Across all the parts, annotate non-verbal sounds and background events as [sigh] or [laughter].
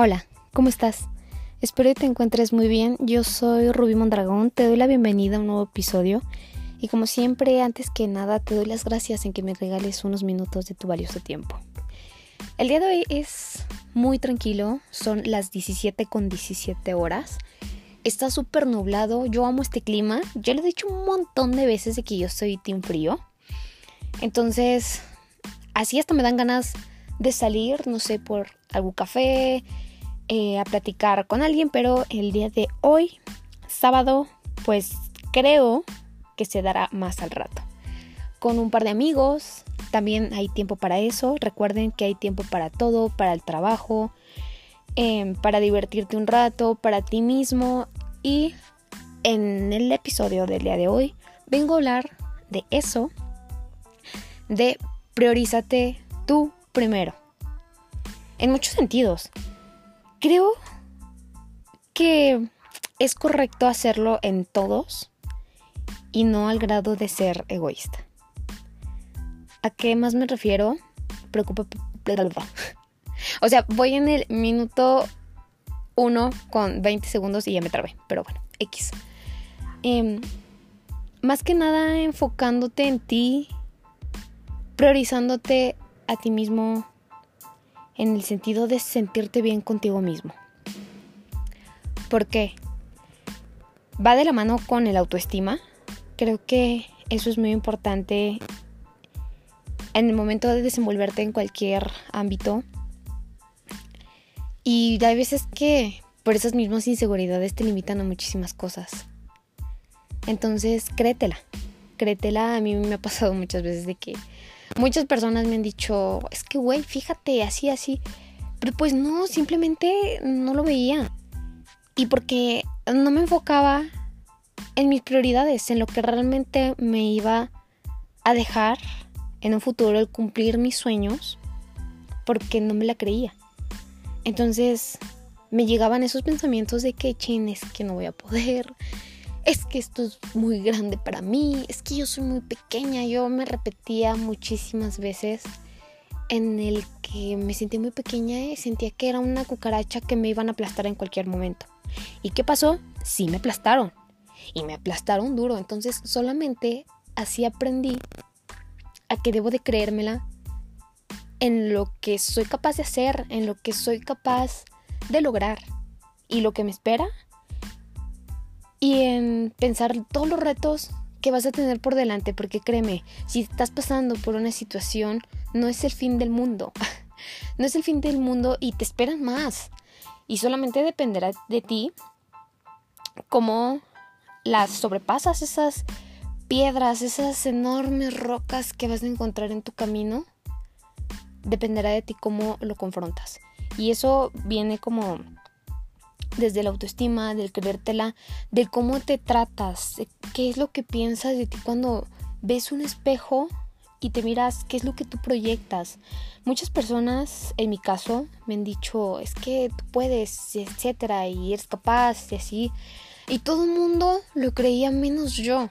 Hola, ¿cómo estás? Espero que te encuentres muy bien. Yo soy Rubí Mondragón, te doy la bienvenida a un nuevo episodio. Y como siempre, antes que nada, te doy las gracias en que me regales unos minutos de tu valioso tiempo. El día de hoy es muy tranquilo, son las 17 con 17 horas. Está súper nublado, yo amo este clima. Ya lo he dicho un montón de veces de que yo soy team frío. Entonces, así hasta me dan ganas de salir, no sé, por algún café, eh, a platicar con alguien, pero el día de hoy, sábado, pues creo que se dará más al rato. Con un par de amigos, también hay tiempo para eso. Recuerden que hay tiempo para todo, para el trabajo, em, para divertirte un rato, para ti mismo. Y en el episodio del día de hoy vengo a hablar de eso, de priorízate tú primero. En muchos sentidos. Creo que es correcto hacerlo en todos y no al grado de ser egoísta. ¿A qué más me refiero? Preocupa. [laughs] O sea, voy en el minuto 1 con 20 segundos y ya me trabé. Pero bueno, X. Em, más que nada enfocándote en ti, priorizándote a ti mismo, en el sentido de sentirte bien contigo mismo. ¿Por qué? Va de la mano con el autoestima. Creo que eso es muy importante en el momento de desenvolverte en cualquier ámbito. Y hay veces que por esas mismas inseguridades te limitan a muchísimas cosas. Entonces, créetela. Créetela. A mí me ha pasado muchas veces de que Muchas personas me han dicho, es que, güey, fíjate, así, así. Pero pues no, simplemente no lo veía. Y porque no me enfocaba en mis prioridades, en lo que realmente me iba a dejar en un futuro el cumplir mis sueños, porque no me la creía. Entonces me llegaban esos pensamientos de que, chin, es que no voy a poder, es que esto es muy grande para mí, es que yo soy muy pequeña, yo me repetía muchísimas veces en el que me sentí muy pequeña y sentía que era una cucaracha que me iban a aplastar en cualquier momento. ¿Y qué pasó? Sí me aplastaron. Y me aplastaron duro. Entonces solamente así aprendí a que debo de creérmela en lo que soy capaz de hacer, en lo que soy capaz de lograr. Y lo que me espera y en pensar todos los retos que vas a tener por delante, porque créeme, si estás pasando por una situación, no es el fin del mundo. [laughs] no es el fin del mundo y te esperan más. Y solamente dependerá de ti cómo las sobrepasas esas piedras, esas enormes rocas que vas a encontrar en tu camino. Dependerá de ti cómo lo confrontas. Y eso viene como desde la autoestima, del creértela, de cómo te tratas, qué es lo que piensas de ti cuando ves un espejo y te miras qué es lo que tú proyectas. Muchas personas, en mi caso, me han dicho, es que tú puedes, etcétera, y eres capaz, y así. Y todo el mundo lo creía menos yo.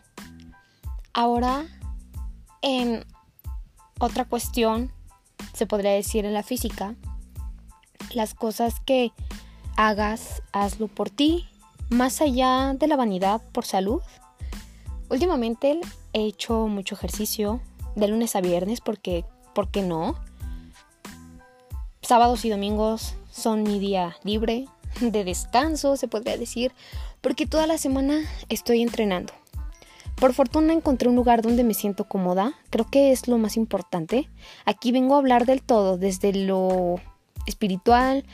Ahora, en otra cuestión, se podría decir en la física, las cosas que hagas, hazlo por ti, más allá de la vanidad por salud. Últimamente he hecho mucho ejercicio de lunes a viernes porque, ¿por qué no? Sábados y domingos son mi día libre, de descanso, se podría decir, porque toda la semana estoy entrenando. Por fortuna encontré un lugar donde me siento cómoda, creo que es lo más importante. Aquí vengo a hablar del todo, desde lo espiritual,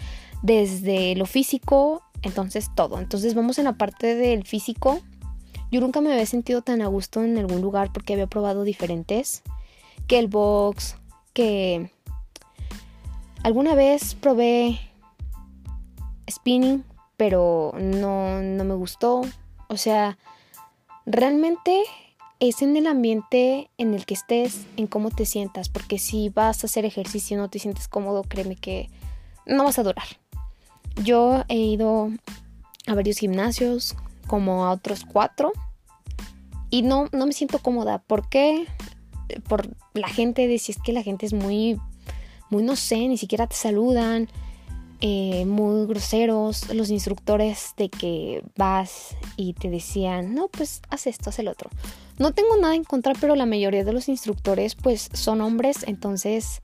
desde lo físico, entonces todo. Entonces vamos en la parte del físico. Yo nunca me había sentido tan a gusto en algún lugar porque había probado diferentes. Que el box, que alguna vez probé spinning, pero no, no me gustó. O sea, realmente es en el ambiente en el que estés, en cómo te sientas, porque si vas a hacer ejercicio y no te sientes cómodo, créeme que no vas a durar. Yo he ido a varios gimnasios, como a otros cuatro, y no, no me siento cómoda. ¿Por qué? Por la gente, de si es que la gente es muy, muy no sé, ni siquiera te saludan. eh, muy groseros, los instructores de que vas y te decían, no, pues haz esto, haz el otro. No tengo nada en contra, pero la mayoría de los instructores pues son hombres, entonces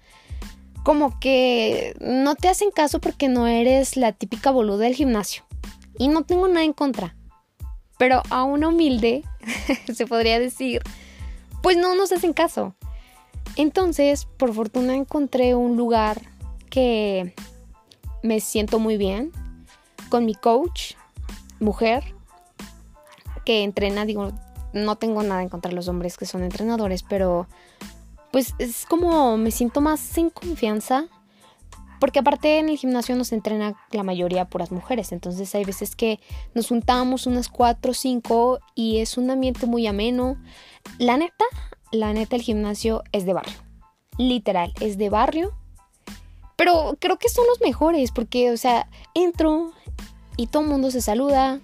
como que no te hacen caso porque no eres la típica boluda del gimnasio. Y no tengo nada en contra. Pero a una humilde, [laughs] se podría decir, pues no nos hacen caso. Entonces, por fortuna encontré un lugar que me siento muy bien con mi coach, mujer, que entrena, digo, no tengo nada en contra de los hombres que son entrenadores, pero pues es como me siento más en confianza. Porque aparte en el gimnasio nos entrena la mayoría puras mujeres. Entonces hay veces que nos juntamos unas cuatro o cinco y es un ambiente muy ameno. La neta, la neta el gimnasio es de barrio. Literal, es de barrio. Pero creo que son los mejores porque, o sea, entro y todo el mundo se saluda.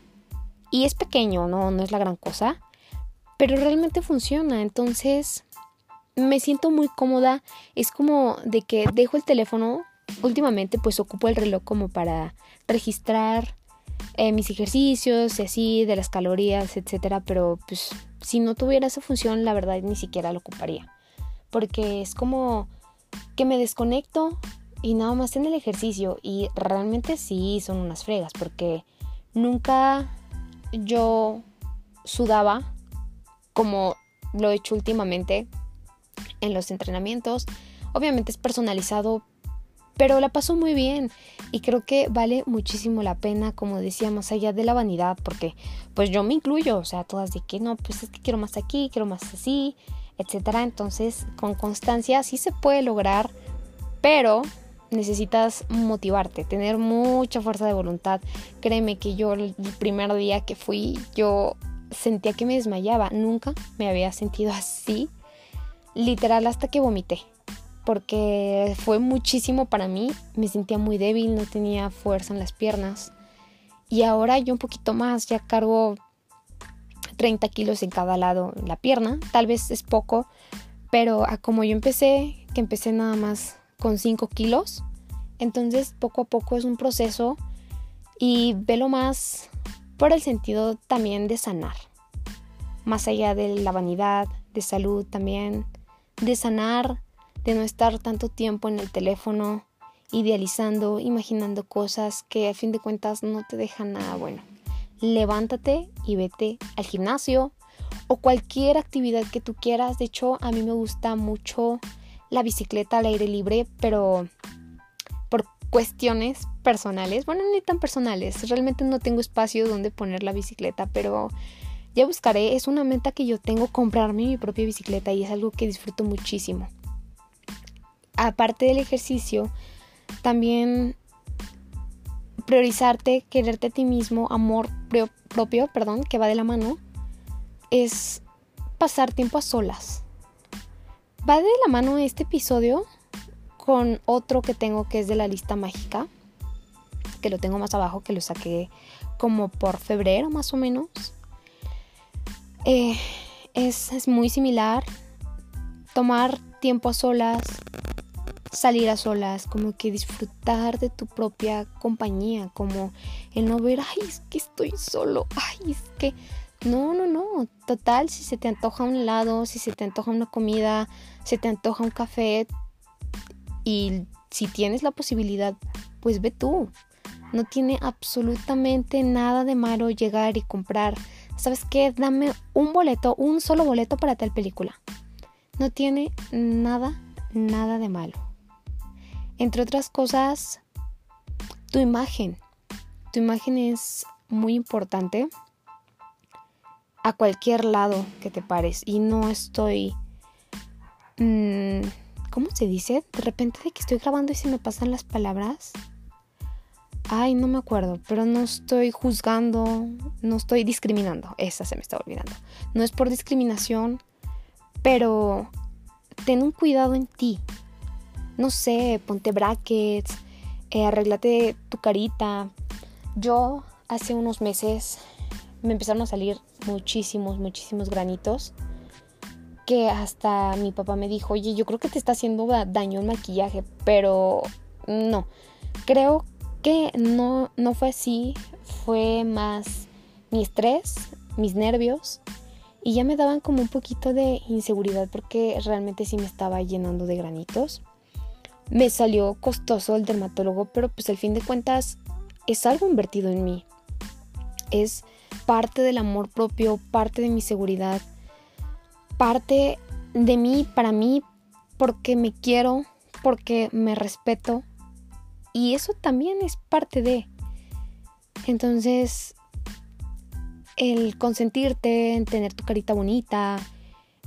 Y es pequeño, no, no es la gran cosa. Pero realmente funciona. Entonces, me siento muy cómoda. Es como de que dejo el teléfono. Últimamente pues ocupo el reloj como para registrar eh, mis ejercicios y así, de las calorías, etcétera. Pero pues si no tuviera esa función, la verdad ni siquiera lo ocuparía. Porque es como que me desconecto y nada más en el ejercicio. Y realmente sí son unas fregas. Porque nunca yo sudaba como lo he hecho últimamente en los entrenamientos. Obviamente es personalizado, pero la paso muy bien y creo que vale muchísimo la pena, como decía, más allá de la vanidad, porque pues yo me incluyo, o sea, todas de que no, pues es que quiero más aquí, quiero más así, etcétera. Entonces, con constancia sí se puede lograr, pero necesitas motivarte, tener mucha fuerza de voluntad. Créeme que yo el primer día que fui, yo sentía que me desmayaba, nunca me había sentido [laughs] así literal hasta que vomité, porque fue muchísimo para mí, me sentía muy débil, no tenía fuerza en las piernas y ahora yo un poquito más, ya cargo 30 kilos en cada lado en la pierna, tal vez es poco, pero como yo empecé, que empecé nada más con 5 kilos, entonces poco a poco es un proceso y velo más por el sentido también de sanar, más allá de la vanidad, de salud también, de sanar, de no estar tanto tiempo en el teléfono, idealizando, imaginando cosas que a fin de cuentas no te dejan nada bueno. Levántate y vete al gimnasio o cualquier actividad que tú quieras. De hecho, a mí me gusta mucho la bicicleta al aire libre, pero por cuestiones personales, bueno, ni tan personales, realmente no tengo espacio donde poner la bicicleta, pero ya buscaré, es una meta que yo tengo comprarme mi propia bicicleta y es algo que disfruto muchísimo. Aparte del ejercicio, también priorizarte, quererte a ti mismo, amor propio, perdón, que va de la mano, es pasar tiempo a solas. Va de la mano este episodio con otro que tengo que es de la lista mágica, que lo tengo más abajo, que lo saqué como por febrero más o menos. Eh, es, muy similar. Tomar tiempo a solas, salir a solas, como que disfrutar de tu propia compañía, como el no ver, ay, es que estoy solo, ay, es que... No, no, no. Total, si se te antoja un helado, si se te antoja una comida, se te antoja un café y si tienes la posibilidad, pues ve tú. No tiene absolutamente nada de malo llegar y comprar ¿sabes qué? Dame un boleto, un solo boleto para tal película. No tiene nada, nada de malo. Entre otras cosas, tu imagen. Tu imagen es muy importante a cualquier lado que te pares. Y no estoy... Mm, ¿Cómo se dice? De repente de que estoy grabando y se me pasan las palabras. Ay, no me acuerdo, pero no estoy juzgando, no estoy discriminando. Esa se me está olvidando. No es por discriminación, pero ten un cuidado en ti. No sé, ponte brackets, eh, arréglate tu carita. Yo hace unos meses me empezaron a salir muchísimos, muchísimos granitos que hasta mi papá me dijo, oye, yo creo que te está haciendo daño el maquillaje, pero no, creo que no, no fue así, fue más mi estrés, mis nervios y ya me daban como un poquito de inseguridad porque realmente sí me estaba llenando de granitos. Me salió costoso el dermatólogo, pero pues al fin de cuentas es algo invertido en mí. Es parte del amor propio, parte de mi seguridad, parte de mí para mí porque me quiero, porque me respeto. Y eso también es parte de. Entonces, el consentirte, en tener tu carita bonita,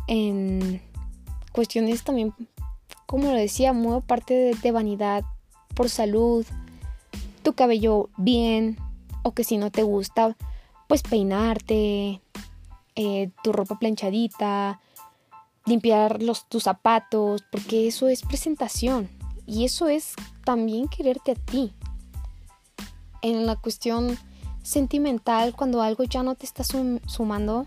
en cuestiones también, como lo decía, muy parte de, vanidad, por salud, tu cabello bien, o que si no te gusta, pues peinarte, eh, tu ropa planchadita, limpiar los, tus zapatos, porque eso es presentación y eso es también quererte a ti. En la cuestión sentimental, cuando algo ya no te está sumando,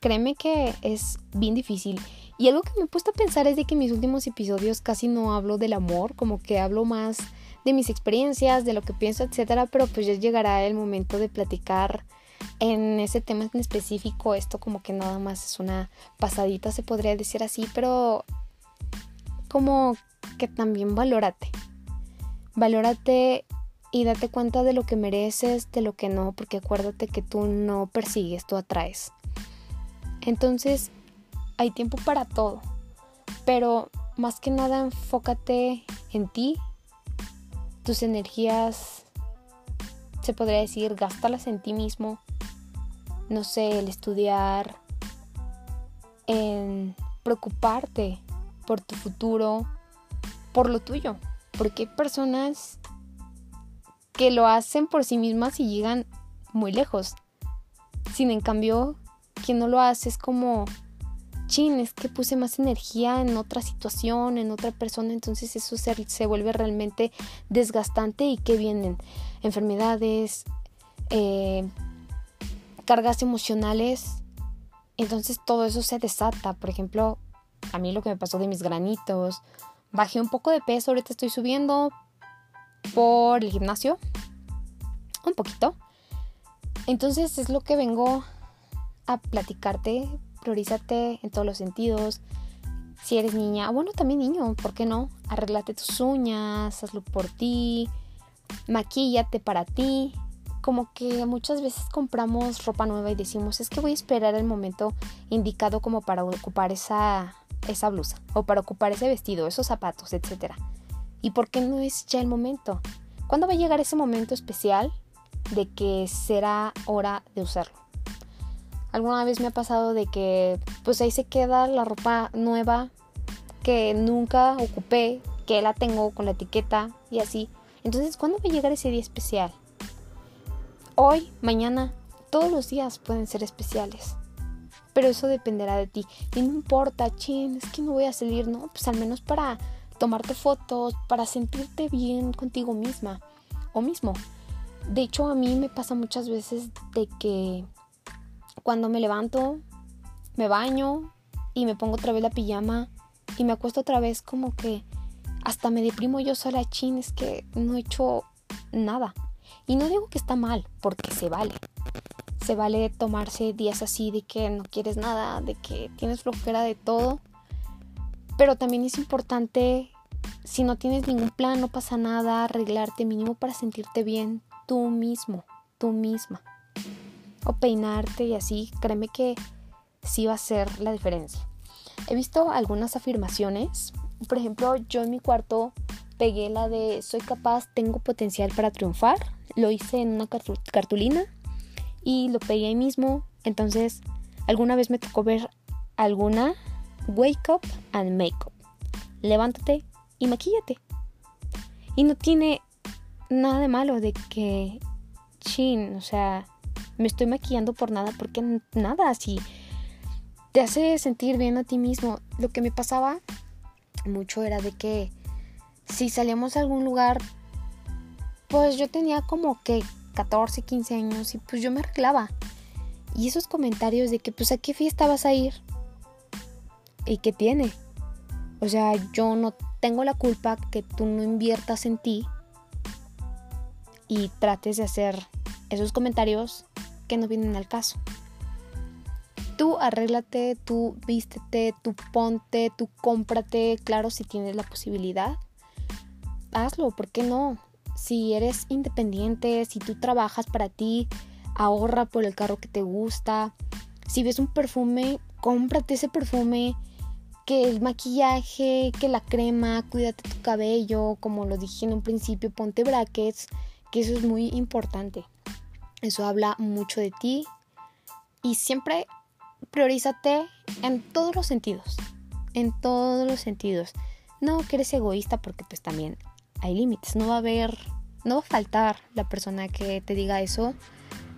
créeme que es bien difícil. Y algo que me he puesto a pensar es de que en mis últimos episodios casi no hablo del amor, como que hablo más de mis experiencias, de lo que pienso, etcétera, pero pues ya llegará el momento de platicar en ese tema en específico. Esto como que nada más es una pasadita, se podría decir así, pero como que también valórate. Valórate y date cuenta de lo que mereces, de lo que no, porque acuérdate que tú no persigues, tú atraes. Entonces, hay tiempo para todo, pero más que nada enfócate en ti, tus energías, se podría decir, gástalas en ti mismo, no sé, el estudiar, en preocuparte por tu futuro, por lo tuyo, porque hay personas que lo hacen por sí mismas y llegan muy lejos. Sin en cambio, quien no lo hace es como, chin, es que puse más energía en otra situación, en otra persona, entonces eso se, se vuelve realmente desgastante y que vienen enfermedades, eh, cargas emocionales, entonces todo eso se desata. Por ejemplo, a mí lo que me pasó de mis granitos, bajé un poco de peso, ahorita estoy subiendo, por el gimnasio. Un poquito. Entonces es lo que vengo a platicarte. Priorízate en todos los sentidos. Si eres niña, bueno, también niño, ¿por qué no? Arréglate tus uñas, hazlo por ti, maquíllate para ti. Como que muchas veces compramos ropa nueva y decimos, es que voy a esperar el momento indicado como para ocupar esa, esa blusa o para ocupar ese vestido, esos zapatos, etcétera. ¿Y por qué no es ya el momento? ¿Cuándo va a llegar ese momento especial de que será hora de usarlo? Alguna vez me ha pasado de que pues ahí se queda la ropa nueva que nunca ocupé, que la tengo con la etiqueta y así. Entonces, ¿cuándo va a llegar ese día especial? Hoy, mañana, todos los días pueden ser especiales. Pero eso dependerá de ti. Y no importa, chin, es que no voy a salir, no, pues al menos para tomarte fotos, para sentirte bien contigo misma o mismo. De hecho, a mí me pasa muchas veces de que cuando me levanto, me baño y me pongo otra vez la pijama y me acuesto otra vez como que hasta me deprimo yo sola, chin, es que no he hecho nada. Y no digo que está mal, porque se vale. Se vale tomarse días así de que no quieres nada, de que tienes flojera de todo. Pero también es importante, si no tienes ningún plan, no pasa nada, arreglarte mínimo para sentirte bien tú mismo, tú misma. O peinarte y así, créeme que sí va a ser la diferencia. He visto algunas afirmaciones. Por ejemplo, yo en mi cuarto pegué la de soy capaz, tengo potencial para triunfar. Lo hice en una cartulina y lo pegué ahí mismo. Entonces, alguna vez me tocó ver alguna Wake up and make up. Levántate y maquíllate. Y no tiene nada de malo de que, chin, o sea, me estoy maquillando por nada, porque nada así te hace sentir bien a ti mismo. Lo que me pasaba mucho era de que si salíamos a algún lugar, pues yo tenía como que 14, 15 años y pues yo me arreglaba. Y esos comentarios de que pues a qué fiesta vas a ir, ¿Y qué tiene? O sea, yo no tengo la culpa que tú no inviertas en ti y trates de hacer esos comentarios que no vienen al caso. Tú arréglate, tú vístete, tú ponte, tú cómprate, claro, si tienes la posibilidad. Hazlo, ¿por qué no? Si eres independiente, si tú trabajas para ti, ahorra por el carro que te gusta. Si ves un perfume, cómprate ese perfume. Que el maquillaje, que la crema, cuídate tu cabello, como lo dije en un principio, ponte brackets, que eso es muy importante. Eso habla mucho de ti y siempre priorízate en todos los sentidos. En todos los sentidos. No que eres egoísta porque pues también hay límites. No va a haber, no va a faltar la persona que te diga eso.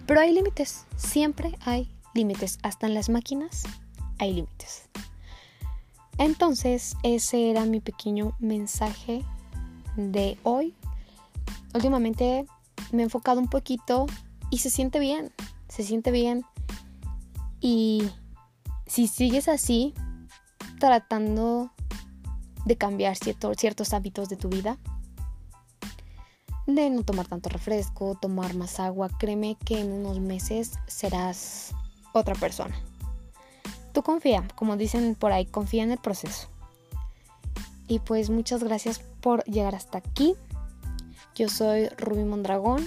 Pero hay límites. Siempre hay límites. Hasta en las máquinas hay límites. Entonces, ese era mi pequeño mensaje de hoy. Últimamente me he enfocado un poquito y se siente bien. Se siente bien y si sigues así, tratando de cambiar ciertos hábitos de tu vida, de no tomar tanto refresco, tomar más agua, créeme que en unos meses serás otra persona. Tú confía, como dicen por ahí, confía en el proceso. Y pues muchas gracias por llegar hasta aquí. Yo soy Ruby Mondragón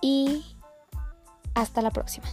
y hasta la próxima.